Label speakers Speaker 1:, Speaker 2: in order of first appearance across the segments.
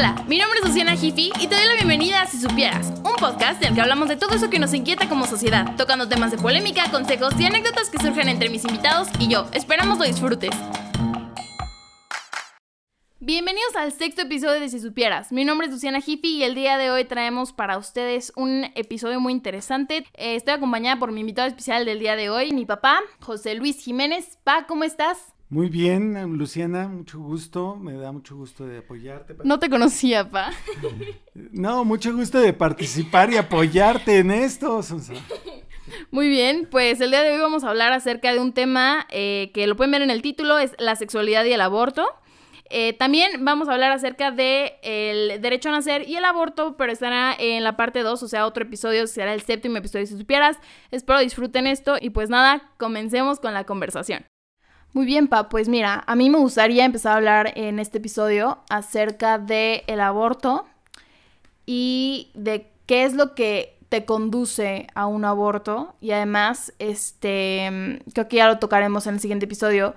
Speaker 1: Hola, mi nombre es Luciana Jiffy y te doy la bienvenida a Si Supieras, un podcast en el que hablamos de todo eso que nos inquieta como sociedad, tocando temas de polémica, consejos y anécdotas que surgen entre mis invitados y yo. Esperamos lo disfrutes. Bienvenidos al sexto episodio de Si Supieras. Mi nombre es Luciana Jiffy y el día de hoy traemos para ustedes un episodio muy interesante. Eh, estoy acompañada por mi invitado especial del día de hoy, mi papá, José Luis Jiménez. Pa, ¿cómo estás?
Speaker 2: Muy bien, Luciana, mucho gusto, me da mucho gusto de apoyarte.
Speaker 1: No te conocía, pa.
Speaker 2: No, mucho gusto de participar y apoyarte en esto,
Speaker 1: Muy bien, pues el día de hoy vamos a hablar acerca de un tema eh, que lo pueden ver en el título, es la sexualidad y el aborto. Eh, también vamos a hablar acerca del el derecho a nacer y el aborto, pero estará en la parte 2, o sea, otro episodio, será el séptimo episodio si supieras. Espero disfruten esto y pues nada, comencemos con la conversación. Muy bien, Pa, pues mira, a mí me gustaría empezar a hablar en este episodio acerca del el aborto y de qué es lo que te conduce a un aborto y además, este, creo que ya lo tocaremos en el siguiente episodio,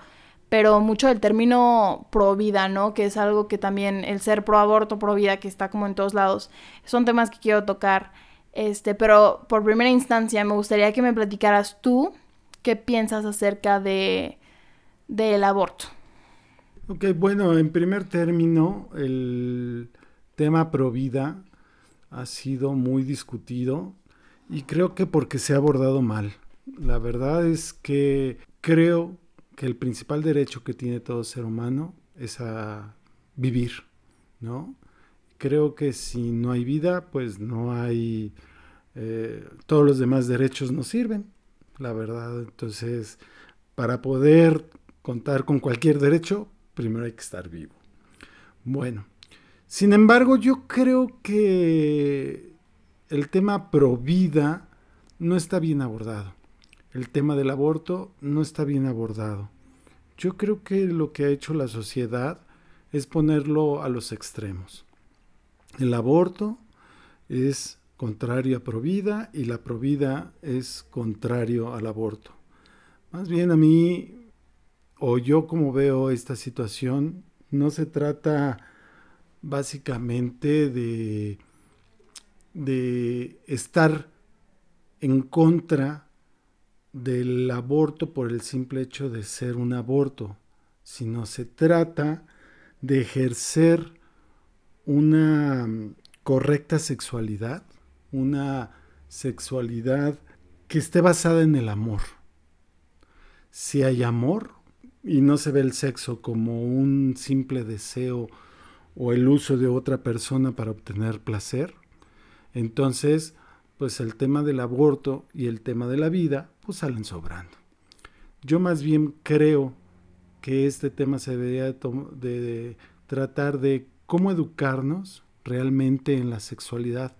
Speaker 1: pero mucho del término pro vida, ¿no? Que es algo que también el ser pro aborto, pro vida, que está como en todos lados, son temas que quiero tocar. Este, pero por primera instancia me gustaría que me platicaras tú qué piensas acerca de del aborto.
Speaker 2: Ok, bueno, en primer término, el tema pro vida ha sido muy discutido y creo que porque se ha abordado mal. La verdad es que creo que el principal derecho que tiene todo ser humano es a vivir, ¿no? Creo que si no hay vida, pues no hay... Eh, todos los demás derechos no sirven, la verdad. Entonces, para poder contar con cualquier derecho, primero hay que estar vivo. Bueno, sin embargo, yo creo que el tema pro vida no está bien abordado. El tema del aborto no está bien abordado. Yo creo que lo que ha hecho la sociedad es ponerlo a los extremos. El aborto es contrario a provida y la provida es contrario al aborto. Más bien a mí o yo como veo esta situación, no se trata básicamente de, de estar en contra del aborto por el simple hecho de ser un aborto, sino se trata de ejercer una correcta sexualidad, una sexualidad que esté basada en el amor. Si hay amor, y no se ve el sexo como un simple deseo o el uso de otra persona para obtener placer, entonces pues el tema del aborto y el tema de la vida pues salen sobrando. Yo más bien creo que este tema se debería de, tratar de cómo educarnos realmente en la sexualidad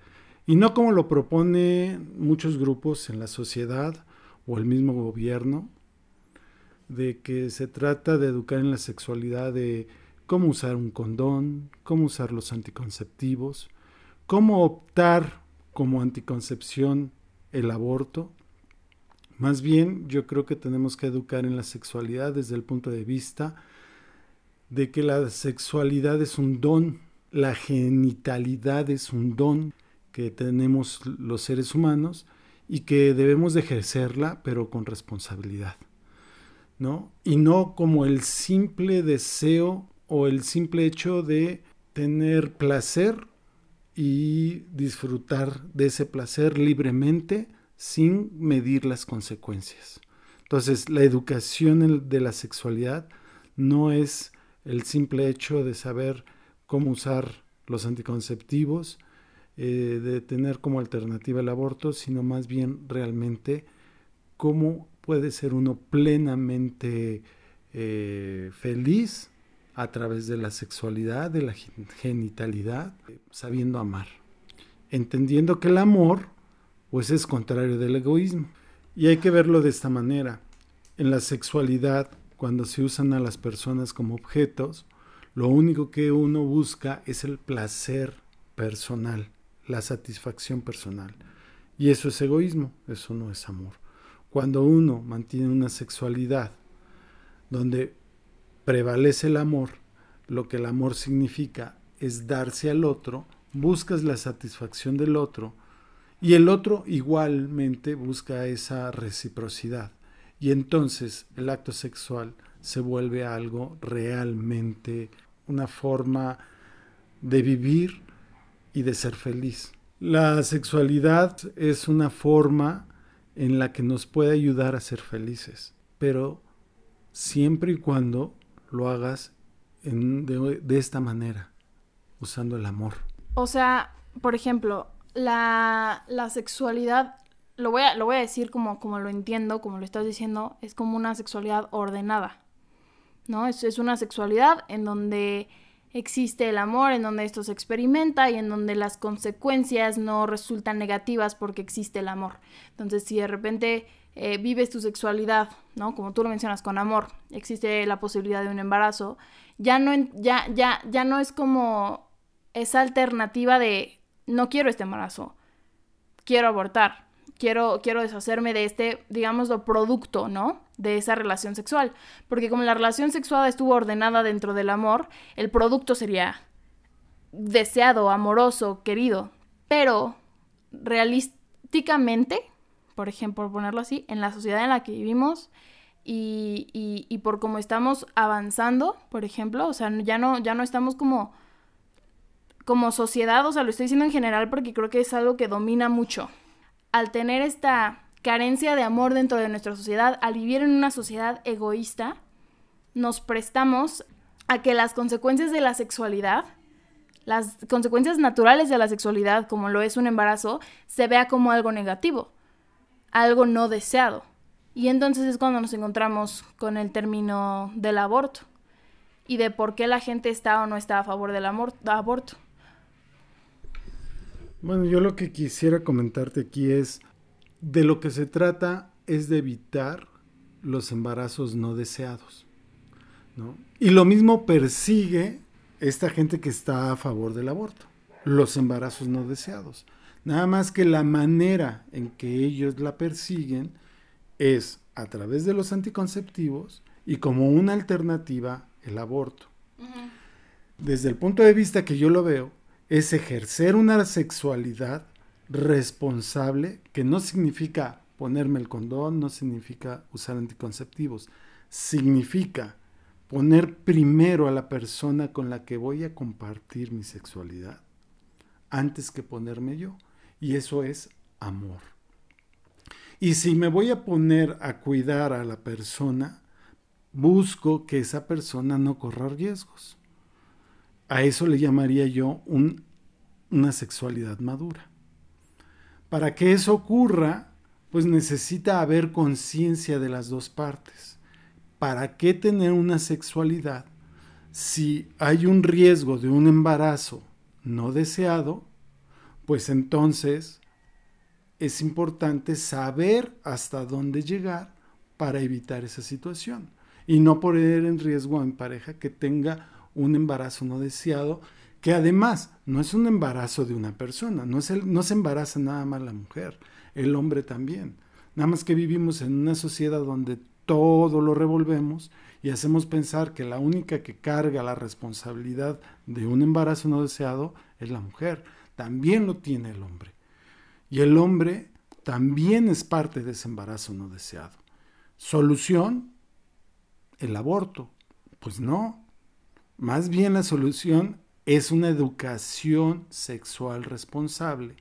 Speaker 2: y no como lo propone muchos grupos en la sociedad o el mismo gobierno, de que se trata de educar en la sexualidad de cómo usar un condón, cómo usar los anticonceptivos, cómo optar como anticoncepción el aborto. Más bien, yo creo que tenemos que educar en la sexualidad desde el punto de vista de que la sexualidad es un don, la genitalidad es un don que tenemos los seres humanos y que debemos de ejercerla, pero con responsabilidad. Y no como el simple deseo o el simple hecho de tener placer y disfrutar de ese placer libremente sin medir las consecuencias. Entonces, la educación de la sexualidad no es el simple hecho de saber cómo usar los anticonceptivos, eh, de tener como alternativa el aborto, sino más bien realmente cómo puede ser uno plenamente eh, feliz a través de la sexualidad, de la genitalidad, sabiendo amar, entendiendo que el amor pues es contrario del egoísmo. Y hay que verlo de esta manera. En la sexualidad, cuando se usan a las personas como objetos, lo único que uno busca es el placer personal, la satisfacción personal. Y eso es egoísmo, eso no es amor. Cuando uno mantiene una sexualidad donde prevalece el amor, lo que el amor significa es darse al otro, buscas la satisfacción del otro y el otro igualmente busca esa reciprocidad. Y entonces el acto sexual se vuelve algo realmente una forma de vivir y de ser feliz. La sexualidad es una forma en la que nos puede ayudar a ser felices, pero siempre y cuando lo hagas de, de, esta manera, usando el amor.
Speaker 1: O sea, por ejemplo, la, la sexualidad, lo voy, a, lo voy a decir como, como lo entiendo, como lo estás diciendo, es como una sexualidad ordenada, ¿no? Es, es una sexualidad en donde existe el amor, en donde esto se experimenta y en donde las consecuencias no resultan negativas porque existe el amor. Entonces, si de repente eh, vives tu sexualidad, ¿no? Como tú lo mencionas, con amor, existe la posibilidad de un embarazo, ya no, ya, ya, ya no es como esa alternativa de no quiero este embarazo, quiero abortar, quiero, quiero deshacerme de este, digámoslo, producto, ¿no? De esa relación sexual. Porque como la relación sexual estuvo ordenada dentro del amor, el producto sería deseado, amoroso, querido. Pero realísticamente, por ejemplo, ponerlo así, en la sociedad en la que vivimos y, y, y por cómo estamos avanzando, por ejemplo, o sea, ya no, ya no estamos como como sociedad, o sea, lo estoy diciendo en general porque creo que es algo que domina mucho al tener esta carencia de amor dentro de nuestra sociedad, al vivir en una sociedad egoísta, nos prestamos a que las consecuencias de la sexualidad, las consecuencias naturales de la sexualidad, como lo es un embarazo, se vea como algo negativo, algo no deseado. Y entonces es cuando nos encontramos con el término del aborto y de por qué la gente está o no está a favor del aborto.
Speaker 2: Bueno, yo lo que quisiera comentarte aquí es, de lo que se trata es de evitar los embarazos no deseados. ¿no? Y lo mismo persigue esta gente que está a favor del aborto, los embarazos no deseados. Nada más que la manera en que ellos la persiguen es a través de los anticonceptivos y como una alternativa el aborto. Desde el punto de vista que yo lo veo, es ejercer una sexualidad responsable, que no significa ponerme el condón, no significa usar anticonceptivos, significa poner primero a la persona con la que voy a compartir mi sexualidad antes que ponerme yo. Y eso es amor. Y si me voy a poner a cuidar a la persona, busco que esa persona no corra riesgos. A eso le llamaría yo una sexualidad madura. Para que eso ocurra, pues necesita haber conciencia de las dos partes. ¿Para qué tener una sexualidad si hay un riesgo de un embarazo no deseado? Pues entonces es importante saber hasta dónde llegar para evitar esa situación y no poner en riesgo a mi pareja que tenga un embarazo no deseado, que además no es un embarazo de una persona, no, es el, no se embaraza nada más la mujer, el hombre también. Nada más que vivimos en una sociedad donde todo lo revolvemos y hacemos pensar que la única que carga la responsabilidad de un embarazo no deseado es la mujer. También lo tiene el hombre. Y el hombre también es parte de ese embarazo no deseado. Solución, el aborto. Pues no, más bien la solución es una educación sexual responsable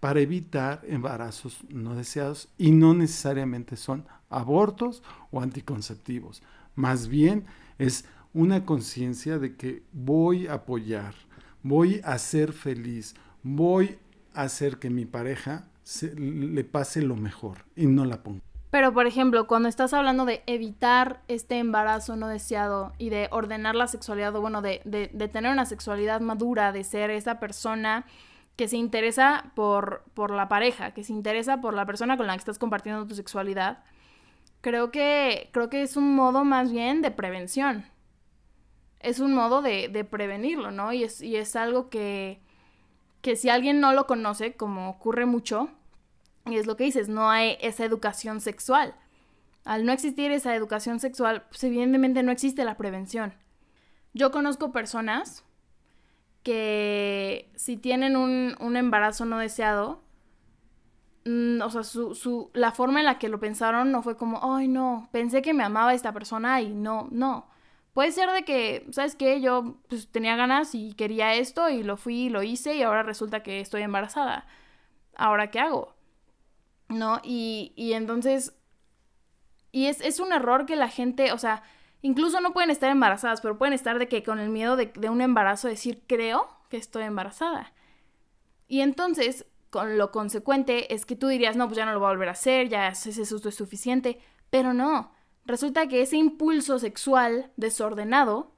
Speaker 2: para evitar embarazos no deseados y no necesariamente son abortos o anticonceptivos. Más bien es una conciencia de que voy a apoyar, voy a ser feliz, voy a hacer que mi pareja le pase lo mejor y no la ponga.
Speaker 1: Pero, por ejemplo, cuando estás hablando de evitar este embarazo no deseado y de ordenar la sexualidad, o bueno, de, de, tener una sexualidad madura, de ser esa persona que se interesa por, por la pareja, que se interesa por la persona con la que estás compartiendo tu sexualidad, creo que, creo que es un modo más bien de prevención. Es un modo de, de prevenirlo, ¿no? Y es, y es algo que, que si alguien no lo conoce, como ocurre mucho, y es lo que dices, no hay esa educación sexual. Al no existir esa educación sexual, pues evidentemente no existe la prevención. Yo conozco personas que si tienen un, un embarazo no deseado, mm, o sea, su, su, la forma en la que lo pensaron no fue como, ay, no, pensé que me amaba esta persona y no, no. Puede ser de que, ¿sabes qué? Yo pues, tenía ganas y quería esto y lo fui y lo hice y ahora resulta que estoy embarazada. ¿Ahora qué hago? ¿No? Y, y entonces, y es, es un error que la gente, o sea, incluso no pueden estar embarazadas, pero pueden estar de que con el miedo de, de un embarazo decir, creo que estoy embarazada. Y entonces, con lo consecuente es que tú dirías, no, pues ya no lo voy a volver a hacer, ya ese susto es suficiente, pero no resulta que ese impulso sexual desordenado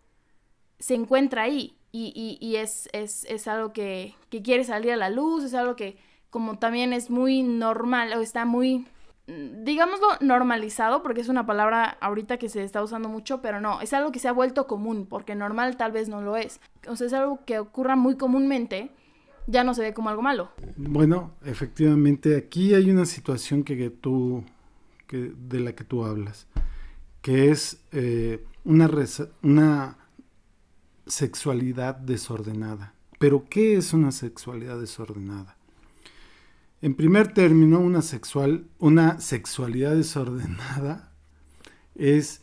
Speaker 1: se encuentra ahí y, es, es, algo que, quiere salir a la luz, es algo que como también es muy normal o está muy, digámoslo, normalizado, porque es una palabra ahorita que se está usando mucho, pero no, es algo que se ha vuelto común, porque normal tal vez no lo es. O sea, es algo que ocurra muy comúnmente, ya no se ve como algo malo.
Speaker 2: Bueno, efectivamente, aquí hay una situación que, tú, que, de la que tú hablas que es eh, una, una sexualidad desordenada. Pero, ¿qué es una sexualidad desordenada? En primer término, una, sexual, una sexualidad desordenada es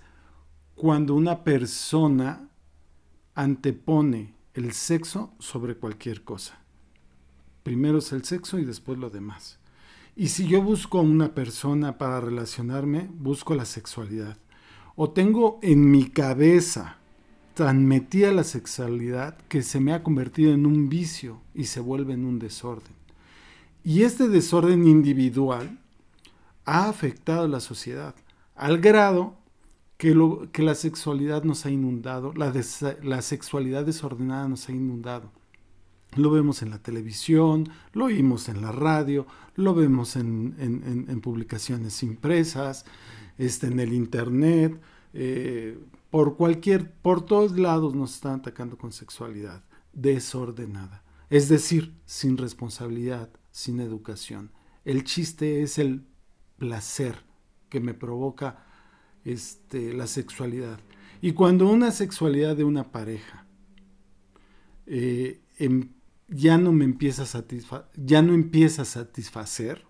Speaker 2: cuando una persona antepone el sexo sobre cualquier cosa. Primero es el sexo y después lo demás. Y si yo busco una persona para relacionarme, busco la sexualidad o tengo en mi cabeza tan metida la sexualidad que se me ha convertido en un vicio y se vuelve en un desorden. Y este desorden individual ha afectado a la sociedad al grado que, la sexualidad nos ha inundado, la, sexualidad desordenada nos ha inundado. Lo vemos en la televisión, lo oímos en la radio, lo vemos en, en publicaciones impresas, este, en el internet, eh, por cualquier, por todos lados nos están atacando con sexualidad desordenada. Es decir, sin responsabilidad, sin educación. El chiste es el placer que me provoca este, la sexualidad. Y cuando una sexualidad de una pareja eh, em, ya no me empieza a ya no empieza a satisfacer,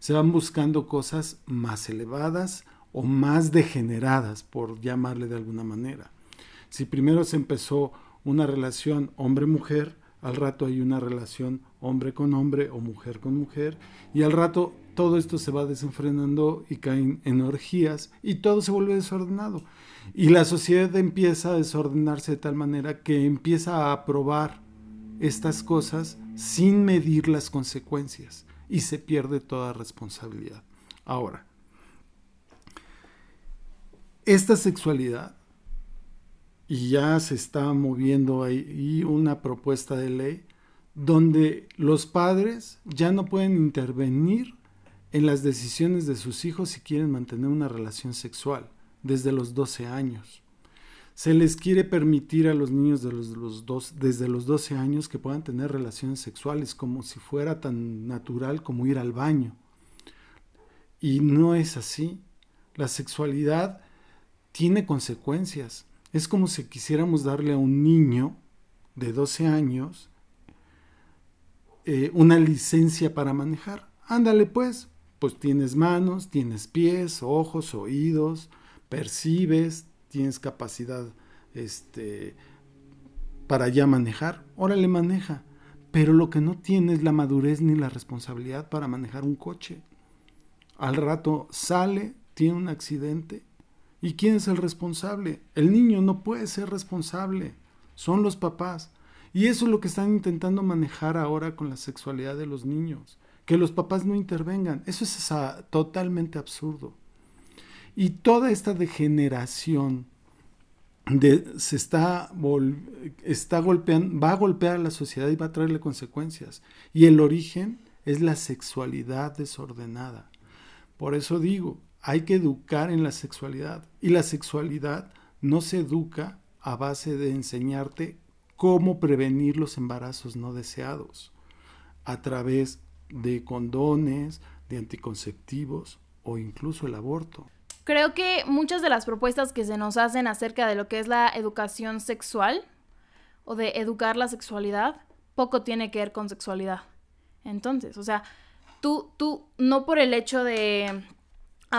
Speaker 2: se van buscando cosas más elevadas o más degeneradas, por llamarle de alguna manera. Si primero se empezó una relación hombre-mujer, al rato hay una relación hombre con hombre o mujer con mujer, y al rato todo esto se va desenfrenando y caen en orgías y todo se vuelve desordenado. Y la sociedad empieza a desordenarse de tal manera que empieza a aprobar estas cosas sin medir las consecuencias y se pierde toda responsabilidad. Ahora, esta sexualidad, y ya se está moviendo ahí una propuesta de ley, donde los padres ya no pueden intervenir en las decisiones de sus hijos si quieren mantener una relación sexual desde los 12 años. Se les quiere permitir a los niños desde los 12 años que puedan tener relaciones sexuales como si fuera tan natural como ir al baño. Y no es así. La sexualidad tiene consecuencias. Es como si quisiéramos darle a un niño de 12 años eh, una licencia para manejar. Ándale pues, pues tienes manos, tienes pies, ojos, oídos, percibes, tienes capacidad este, para ya manejar. Órale, maneja. Pero lo que no tiene es la madurez ni la responsabilidad para manejar un coche. Al rato sale, tiene un accidente ¿Y quién es el responsable? El niño no puede ser responsable, son los papás. Y eso es lo que están intentando manejar ahora con la sexualidad de los niños, que los papás no intervengan. Eso es totalmente absurdo. Y toda esta degeneración de, se está, está va a golpear a la sociedad y va a traerle consecuencias. Y el origen es la sexualidad desordenada. Por eso digo, hay que educar en la sexualidad. Y la sexualidad no se educa a base de enseñarte cómo prevenir los embarazos no deseados a través de condones, de anticonceptivos o incluso el aborto.
Speaker 1: Creo que muchas de las propuestas que se nos hacen acerca de lo que es la educación sexual o de educar la sexualidad, poco tiene que ver con sexualidad. Entonces, o sea, tú, tú, no por el hecho de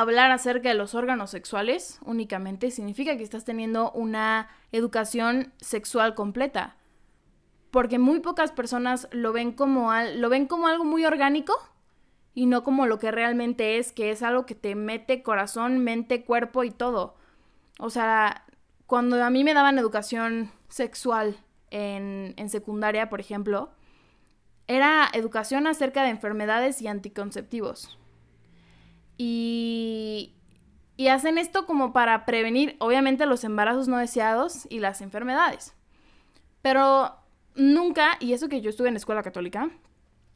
Speaker 1: hablar acerca de los órganos sexuales únicamente, significa que estás teniendo una educación sexual completa. Porque muy pocas personas lo ven como, lo ven como algo muy orgánico y no como lo que realmente es, que es algo que te mete corazón, mente, cuerpo y todo. O sea, cuando a mí me daban educación sexual en, en secundaria, por ejemplo, era educación acerca de enfermedades y anticonceptivos. Y, hacen esto como para prevenir, obviamente, los embarazos no deseados y las enfermedades. Pero nunca, y eso que yo estuve en escuela católica,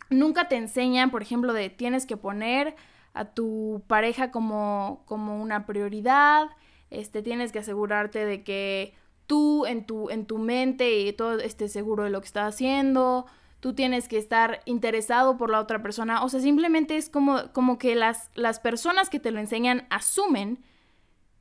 Speaker 1: nunca te enseñan, por ejemplo, de tienes que poner a tu pareja como, como una prioridad, este, tienes que asegurarte de que tú en tu, en tu mente y todo estés seguro de lo que estás haciendo, tú tienes que estar interesado por la otra persona. O sea, simplemente es como, como que las, las personas que te lo enseñan asumen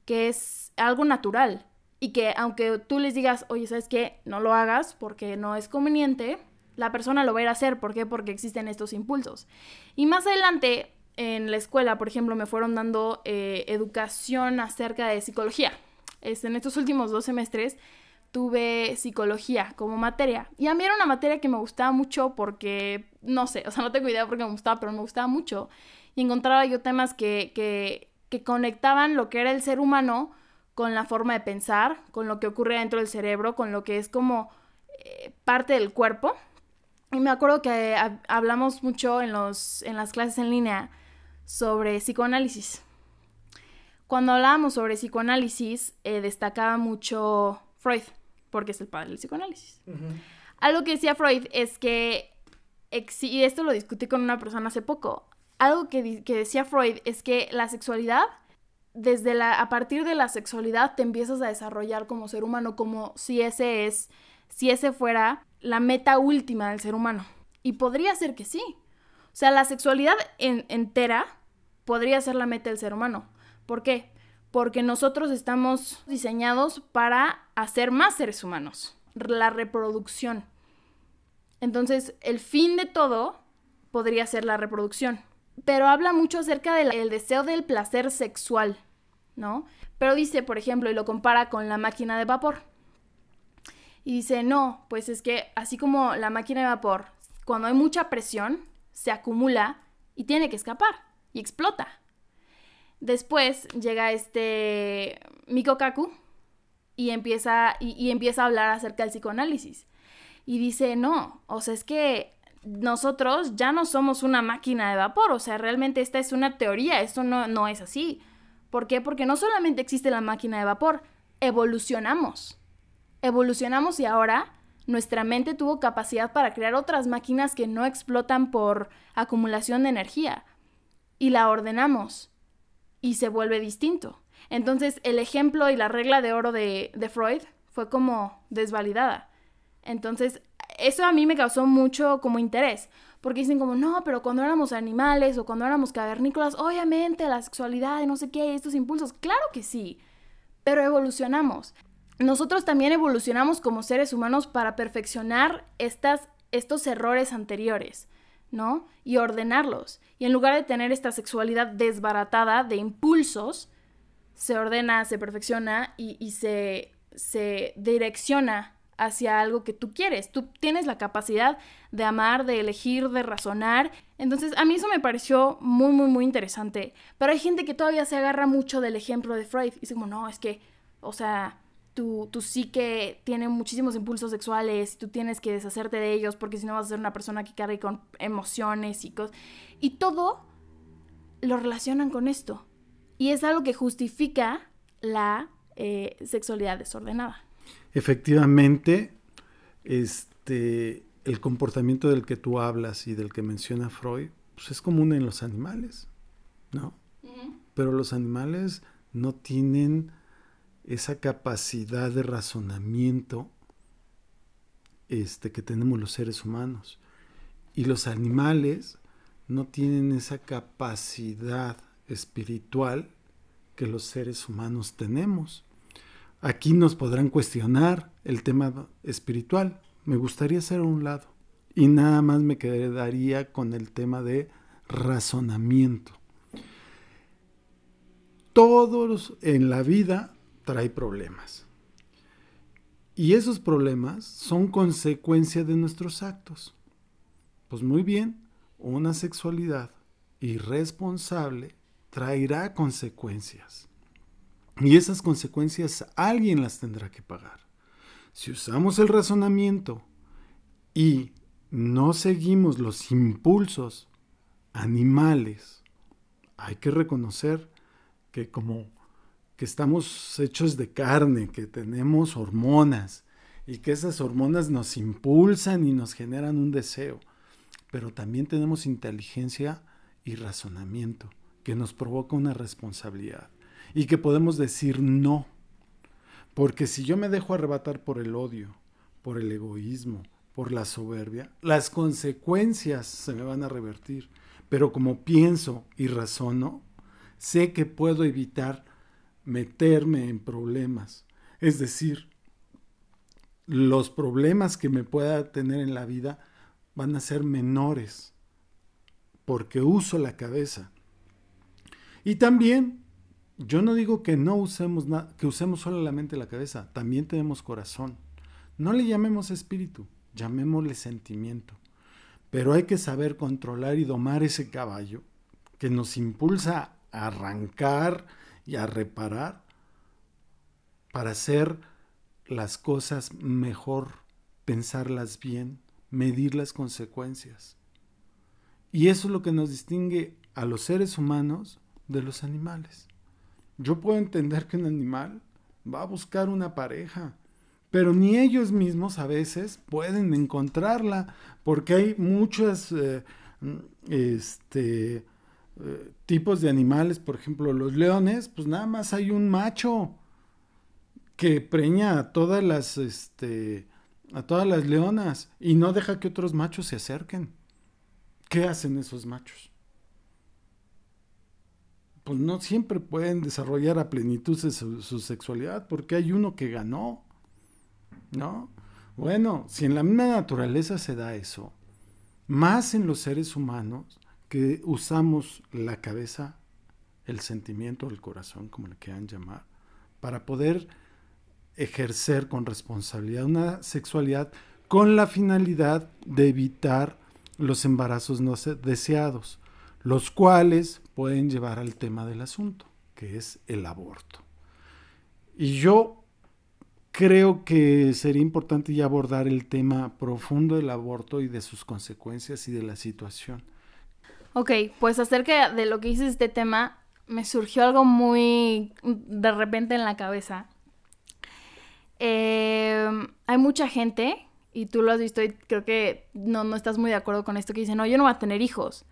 Speaker 1: que es algo natural y que aunque tú les digas, oye, ¿sabes qué? No lo hagas porque no es conveniente, la persona lo va a ir a hacer. ¿Por qué? Porque existen estos impulsos. Y más adelante, en la escuela, por ejemplo, me fueron dando eh, educación acerca de psicología. Este, en estos últimos dos semestres tuve psicología como materia. Y a mí era una materia que me gustaba mucho porque, no sé, o sea, no tengo idea por qué me gustaba, pero me gustaba mucho. Y encontraba yo temas que, que, que conectaban lo que era el ser humano con la forma de pensar, con lo que ocurre dentro del cerebro, con lo que es como eh, parte del cuerpo. Y me acuerdo que hablamos mucho en, los, en las clases en línea sobre psicoanálisis. Cuando hablábamos sobre psicoanálisis, eh, destacaba mucho Freud porque es el padre del psicoanálisis. Algo que decía Freud es que, y esto lo discutí con una persona hace poco, algo que, que decía Freud es que la sexualidad, desde la, a partir de la sexualidad te empiezas a desarrollar como ser humano, como si ese es, si ese fuera la meta última del ser humano. Y podría ser que sí. O sea, la sexualidad entera podría ser la meta del ser humano. ¿Por qué? Porque nosotros estamos diseñados para hacer más seres humanos, la reproducción. Entonces, el fin de todo podría ser la reproducción. Pero habla mucho acerca del deseo del placer sexual, ¿no? Pero dice, por ejemplo, y lo compara con la máquina de vapor. Y dice, no, pues es que así como la máquina de vapor, cuando hay mucha presión, se acumula y tiene que escapar y explota. Después llega este Miko Kaku y empieza, y, empieza a hablar acerca del psicoanálisis. Y dice, no, o sea, es que nosotros ya no somos una máquina de vapor, o sea, realmente esta es una teoría, esto no, no es así. ¿Por qué? Porque no solamente existe la máquina de vapor, evolucionamos. Evolucionamos y ahora nuestra mente tuvo capacidad para crear otras máquinas que no explotan por acumulación de energía. Y la ordenamos y se vuelve distinto. Entonces el ejemplo y la regla de oro de, Freud fue como desvalidada. Entonces eso a mí me causó mucho como interés, porque dicen como, no, pero cuando éramos animales o cuando éramos cavernícolas, obviamente la sexualidad y no sé qué, estos impulsos, claro que sí, pero evolucionamos. Nosotros también evolucionamos como seres humanos para perfeccionar estas, estos errores anteriores. ¿No? Y ordenarlos. Y en lugar de tener esta sexualidad desbaratada de impulsos, se ordena, se perfecciona y, se, se direcciona hacia algo que tú quieres. Tú tienes la capacidad de amar, de elegir, de razonar. Entonces, a mí eso me pareció muy, muy, muy interesante. Pero hay gente que todavía se agarra mucho del ejemplo de Freud. Y dice como, no, es que, o sea, tu, tu psique tiene muchísimos impulsos sexuales, tú tienes que deshacerte de ellos porque si no vas a ser una persona que cargue con emociones y cosas. Y todo lo relacionan con esto. Y es algo que justifica la eh, sexualidad desordenada.
Speaker 2: Efectivamente, este, el comportamiento del que tú hablas y del que menciona Freud, pues es común en los animales, ¿no? Pero los animales no tienen esa capacidad de razonamiento este, que tenemos los seres humanos. Y los animales no tienen esa capacidad espiritual que los seres humanos tenemos. aquí nos podrán cuestionar el tema espiritual. Me gustaría hacer a un lado y nada más me quedaría con el tema de razonamiento. Todos en la vida trae problemas. Y esos problemas son consecuencia de nuestros actos. Pues muy bien, una sexualidad irresponsable traerá consecuencias. Y esas consecuencias alguien las tendrá que pagar. Si usamos el razonamiento y no seguimos los impulsos animales, hay que reconocer que como que estamos hechos de carne, que tenemos hormonas y que esas hormonas nos impulsan y nos generan un deseo, pero también tenemos inteligencia y razonamiento que nos provoca una responsabilidad y que podemos decir no. Porque si yo me dejo arrebatar por el odio, por el egoísmo, por la soberbia, las consecuencias se me van a revertir. Pero como pienso y razono, sé que puedo evitar meterme en problemas. Es decir, los problemas que me pueda tener en la vida van a ser menores porque uso la cabeza. Y también, yo no digo que no usemos que usemos solamente la cabeza, también tenemos corazón. No le llamemos espíritu, llamémosle sentimiento. Pero hay que saber controlar y domar ese caballo que nos impulsa a arrancar y a reparar para hacer las cosas mejor, pensarlas bien, medir las consecuencias. Y eso es lo que nos distingue a los seres humanos de los animales. Yo puedo entender que un animal va a buscar una pareja, pero ni ellos mismos a veces pueden encontrarla, porque hay muchos eh, este, eh, tipos de animales, por ejemplo los leones, pues nada más hay un macho que preña a todas las, este, a todas las leonas y no deja que otros machos se acerquen. ¿Qué hacen esos machos? Pues no siempre pueden desarrollar a plenitud su, sexualidad porque hay uno que ganó, ¿no? Bueno, si en la misma naturaleza se da eso, más en los seres humanos que usamos la cabeza, el sentimiento, el corazón, como le quieran llamar, para poder ejercer con responsabilidad una sexualidad con la finalidad de evitar los embarazos no deseados, los cuales pueden llevar al tema del asunto, que es el aborto. Y yo creo que sería importante ya abordar el tema profundo del aborto y de sus consecuencias y de la situación.
Speaker 1: Ok, pues acerca de lo que dices este tema, me surgió algo muy de repente en la cabeza. Em, hay mucha gente y tú lo has visto y creo que no, no estás muy de acuerdo con esto que dice, no, yo no voy a tener hijos.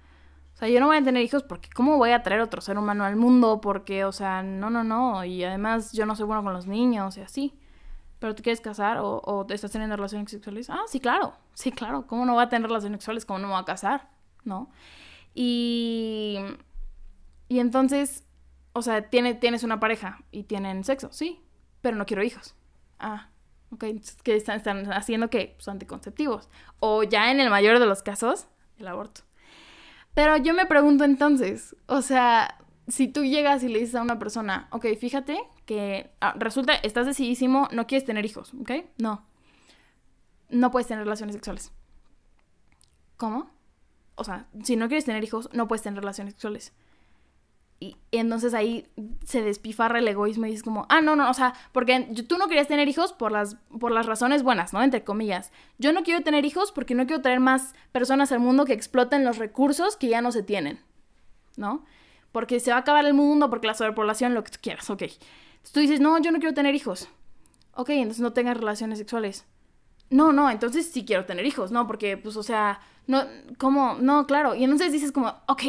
Speaker 1: O sea, yo no voy a tener hijos porque ¿cómo voy a traer otro ser humano al mundo? Porque, o sea, no, no, no. Y además yo no soy bueno con los niños y así. ¿Pero te quieres casar o, o te estás teniendo relaciones sexuales? Ah, sí, claro. Sí, claro. ¿Cómo no va a tener relaciones sexuales? ¿Cómo no me va a casar? ¿No? Y... Y entonces, o sea, tiene, tienes una pareja y tienen sexo, sí, pero no quiero hijos. Ah, Ok, que están, haciendo que pues, anticonceptivos. O ya en el mayor de los casos, el aborto. Pero yo me pregunto entonces, o sea, si tú llegas y le dices a una persona, ok, fíjate que ah, resulta, estás decidísimo, no quieres tener hijos, ¿ok? No. No puedes tener relaciones sexuales. ¿Cómo? O sea, si no quieres tener hijos, no puedes tener relaciones sexuales. Y entonces ahí se despifarra el egoísmo y es como, ah, no, no, o sea, porque tú no querías tener hijos por las, por las razones buenas, ¿no? Entre comillas. Yo no quiero tener hijos porque no quiero traer más personas al mundo que exploten los recursos que ya no se tienen, ¿no? Porque se va a acabar el mundo, porque la sobrepoblación, lo que tú quieras, ok. Entonces tú dices, no, yo no quiero tener hijos. Ok, entonces no tengas relaciones sexuales. No, no, entonces sí quiero tener hijos, ¿no? Porque, pues, o sea, no, ¿cómo? No, claro. Y entonces dices como, ok,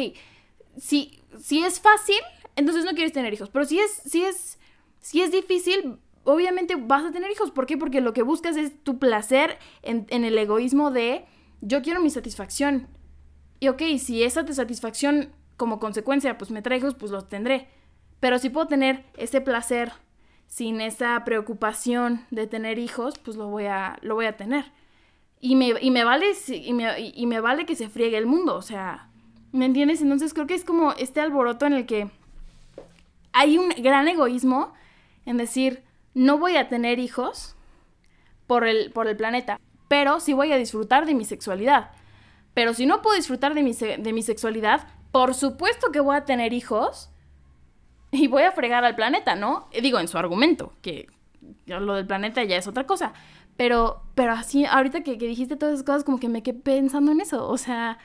Speaker 1: sí si es fácil, entonces no quieres tener hijos. Pero si es, si es, si es difícil, obviamente vas a tener hijos. ¿Por qué? Porque lo que buscas es tu placer en, el egoísmo de yo quiero mi satisfacción. Y ok, si esa satisfacción como consecuencia pues me trae hijos, pues los tendré. Pero si puedo tener ese placer sin esa preocupación de tener hijos, pues lo voy a, lo voy a tener. Y me, y me vale, y me, y me vale que se friegue el mundo, o sea, ¿me entiendes? Entonces creo que es como este alboroto en el que hay un gran egoísmo en decir, no voy a tener hijos por el, por el planeta, pero sí voy a disfrutar de mi sexualidad. Pero si no puedo disfrutar de mi, de mi sexualidad, por supuesto que voy a tener hijos y voy a fregar al planeta, ¿no? Digo, en su argumento, que lo del planeta ya es otra cosa. Pero, pero así, ahorita que, que dijiste todas esas cosas, como que me quedé pensando en eso. O sea,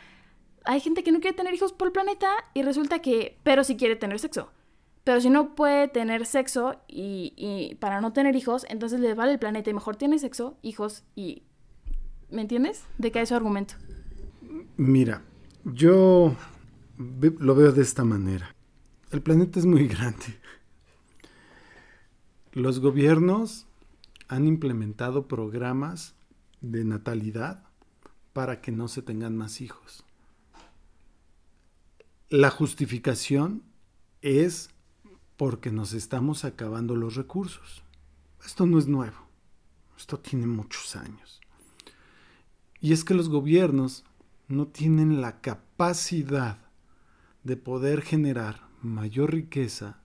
Speaker 1: hay gente que no quiere tener hijos por el planeta y resulta que, pero sí quiere tener sexo. Pero si no puede tener sexo y, para no tener hijos, entonces le vale el planeta y mejor tiene sexo, hijos y... ¿Me entiendes? ¿De qué es su argumento?
Speaker 2: Mira, yo lo veo de esta manera. El planeta es muy grande. Los gobiernos han implementado programas de natalidad para que no se tengan más hijos. La justificación es porque nos estamos acabando los recursos. Esto no es nuevo, esto tiene muchos años. Y es que los gobiernos no tienen la capacidad de poder generar mayor riqueza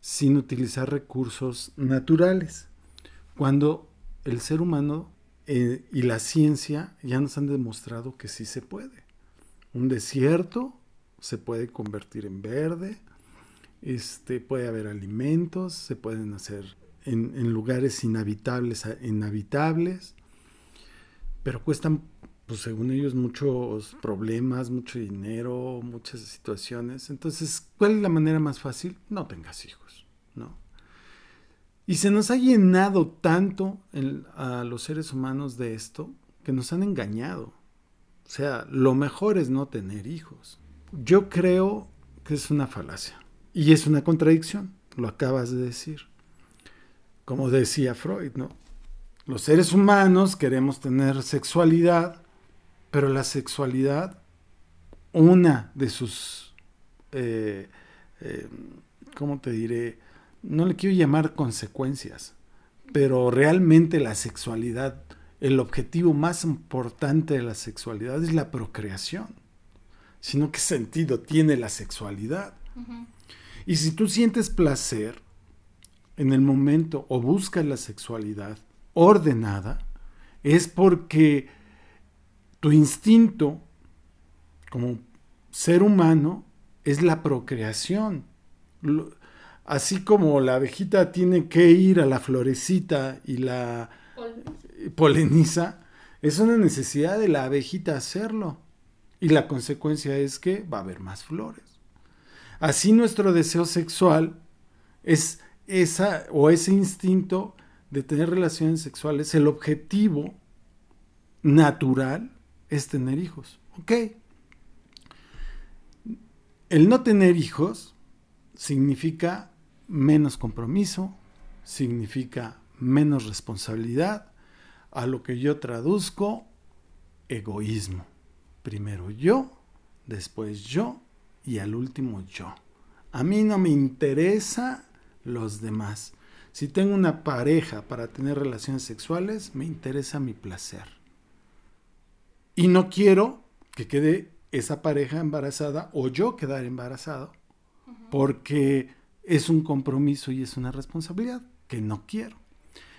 Speaker 2: sin utilizar recursos naturales, cuando el ser humano eh, y la ciencia ya nos han demostrado que sí se puede. Un desierto se puede convertir en verde, este, puede haber alimentos, se pueden hacer en, lugares inhabitables, inhabitables, pero cuestan, pues según ellos, muchos problemas, mucho dinero, muchas situaciones. Entonces, ¿cuál es la manera más fácil? No tengas hijos, ¿no? Y se nos ha llenado tanto a los seres humanos de esto que nos han engañado. O sea, lo mejor es no tener hijos. Yo creo que es una falacia. Y es una contradicción, lo acabas de decir. Como decía Freud, ¿no? Los seres humanos queremos tener sexualidad, pero la sexualidad, una de sus, eh, eh, ¿cómo te diré? No le quiero llamar consecuencias, pero realmente la sexualidad, el objetivo más importante de la sexualidad es la procreación. Sino qué sentido tiene la sexualidad. Y si tú sientes placer en el momento o buscas la sexualidad ordenada, es porque tu instinto como ser humano es la procreación. Así como la abejita tiene que ir a la florecita y la poleniza, es una necesidad de la abejita hacerlo. Y la consecuencia es que va a haber más flores. Así nuestro deseo sexual es esa o ese instinto de tener relaciones sexuales, el objetivo natural es tener hijos. ¿Ok? El no tener hijos significa menos compromiso, significa menos responsabilidad, a lo que yo traduzco egoísmo. Primero yo, después yo y al último yo. A mí no me interesa los demás. Si tengo una pareja para tener relaciones sexuales, me interesa mi placer. Y no quiero que quede esa pareja embarazada o yo quedar embarazado, porque es un compromiso y es una responsabilidad que no quiero.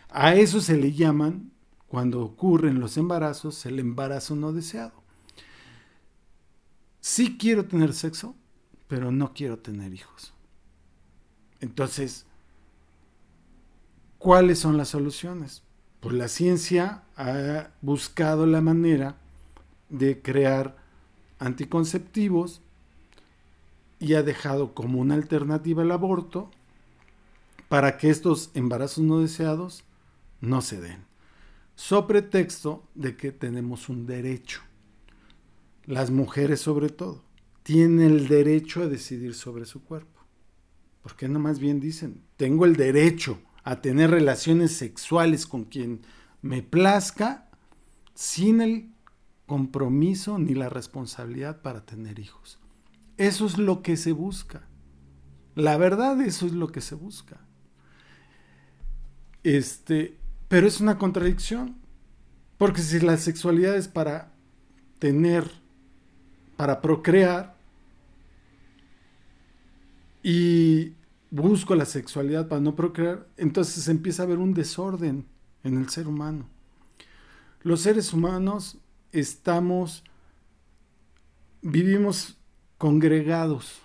Speaker 2: A eso se le llaman, cuando ocurren los embarazos, el embarazo no deseado sí quiero tener sexo, pero no quiero tener hijos. Entonces, ¿cuáles son las soluciones? Pues la ciencia ha buscado la manera de crear anticonceptivos y ha dejado como una alternativa el aborto para que estos embarazos no deseados no se den. So pretexto de que tenemos un derecho las mujeres sobre todo, tienen el derecho a decidir sobre su cuerpo. ¿Por qué no más bien dicen, tengo el derecho a tener relaciones sexuales con quien me plazca sin el compromiso ni la responsabilidad para tener hijos? Eso es lo que se busca. La verdad, eso es lo que se busca. Este, pero es una contradicción. Porque si la sexualidad es para tener, para procrear, y busco la sexualidad para no procrear, entonces empieza a haber un desorden en el ser humano. Los seres humanos estamos, vivimos congregados,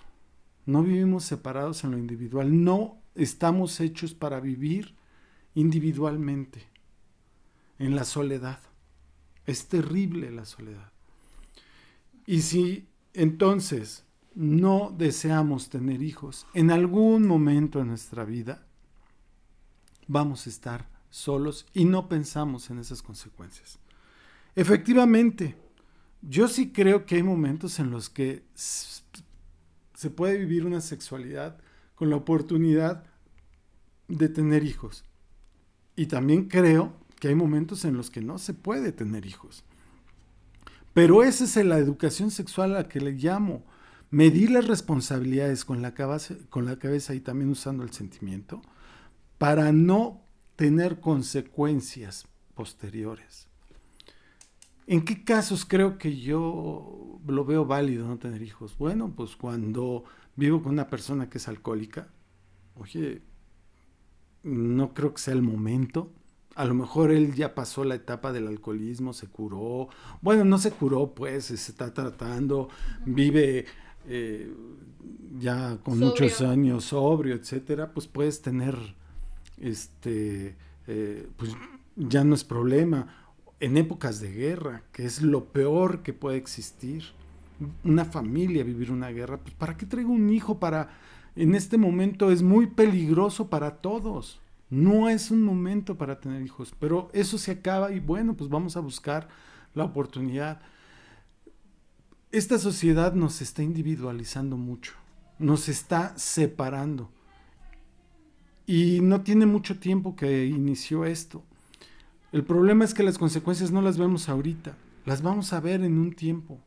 Speaker 2: no vivimos separados en lo individual, no estamos hechos para vivir individualmente, en la soledad. Es terrible la soledad. Y si entonces no deseamos tener hijos, en algún momento de nuestra vida vamos a estar solos y no pensamos en esas consecuencias. Efectivamente, yo sí creo que hay momentos en los que se puede vivir una sexualidad con la oportunidad de tener hijos. Y también creo que hay momentos en los que no se puede tener hijos. Pero esa es la educación sexual a la que le llamo medir las responsabilidades con la, cabeza, con la cabeza y también usando el sentimiento para no tener consecuencias posteriores. ¿En qué casos creo que yo lo veo válido no tener hijos? Bueno, pues cuando vivo con una persona que es alcohólica, oye, no creo que sea el momento. A lo mejor él ya pasó la etapa del alcoholismo, se curó. Bueno, no se curó, pues, se está tratando, vive eh, ya con muchos años sobrio, etcétera, pues puedes tener, este, eh, pues ya no es problema. En épocas de guerra, que es lo peor que puede existir, una familia vivir una guerra, pues ¿para qué traigo un hijo? Para, en este momento es muy peligroso para todos. No es un momento para tener hijos, pero eso se acaba y bueno, pues vamos a buscar la oportunidad esta sociedad nos está individualizando mucho, nos está separando. Y no tiene mucho tiempo que inició esto. El problema es que las consecuencias no las vemos ahorita, las vamos a ver en un tiempo.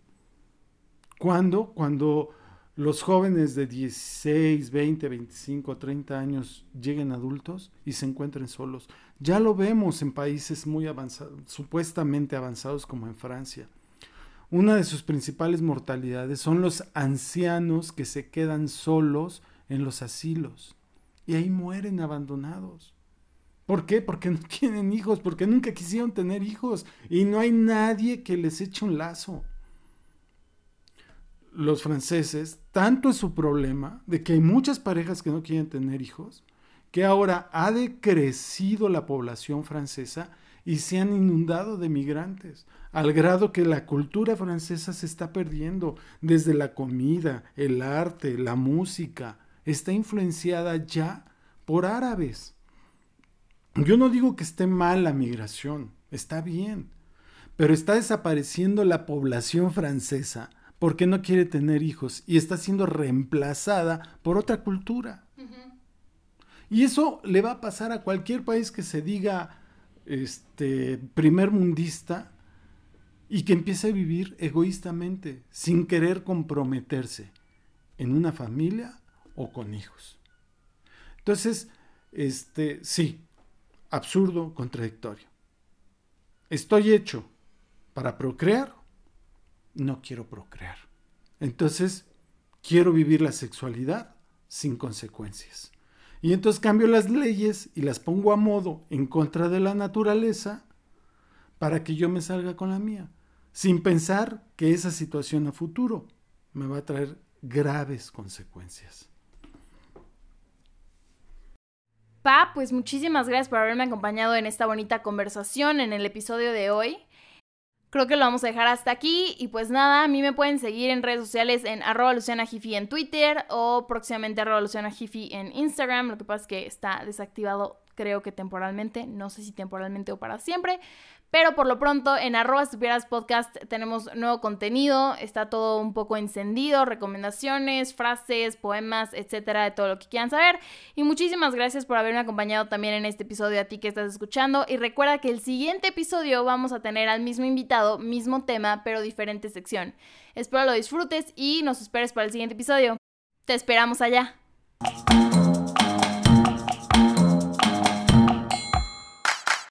Speaker 2: ¿Cuándo? Cuando los jóvenes de 16, 20, 25, 30 años lleguen adultos y se encuentren solos. Ya lo vemos en países muy avanzados, supuestamente avanzados como en Francia una de sus principales mortalidades son los ancianos que se quedan solos en los asilos y ahí mueren abandonados. ¿Por qué? Porque no tienen hijos, porque nunca quisieron tener hijos y no hay nadie que les eche un lazo. Los franceses, tanto es su problema de que hay muchas parejas que no quieren tener hijos, que ahora ha decrecido la población francesa y se han inundado de migrantes, al grado que la cultura francesa se está perdiendo, desde la comida, el arte, la música, está influenciada ya por árabes. Yo no digo que esté mal la migración, está bien, pero está desapareciendo la población francesa porque no quiere tener hijos y está siendo reemplazada por otra cultura. Y eso le va a pasar a cualquier país que se diga este, primer mundista y que empiece a vivir egoístamente, sin querer comprometerse en una familia o con hijos. Entonces, este, sí, absurdo, contradictorio. Estoy hecho para procrear, no quiero procrear. Entonces, quiero vivir la sexualidad sin consecuencias. Y entonces cambio las leyes y las pongo a modo en contra de la naturaleza para que yo me salga con la mía, sin pensar que esa situación a futuro me va a traer graves consecuencias.
Speaker 1: Pa, pues muchísimas gracias por haberme acompañado en esta bonita conversación en el episodio de hoy. Creo que lo vamos a dejar hasta aquí. Y pues nada, a mí me pueden seguir en redes sociales en arroba Luciana en Twitter o próximamente arroba Luciana en Instagram. Lo que pasa es que está desactivado creo que temporalmente, no sé si temporalmente o para siempre, pero por lo pronto en arroba estupidez podcast tenemos nuevo contenido, está todo un poco encendido, recomendaciones, frases, poemas, etcétera, de todo lo que quieran saber. Y muchísimas gracias por haberme acompañado también en este episodio a ti que estás escuchando. Y recuerda que el siguiente episodio vamos a tener al mismo invitado, mismo tema, pero diferente sección. Espero lo disfrutes y nos esperes para el siguiente episodio. Te esperamos allá.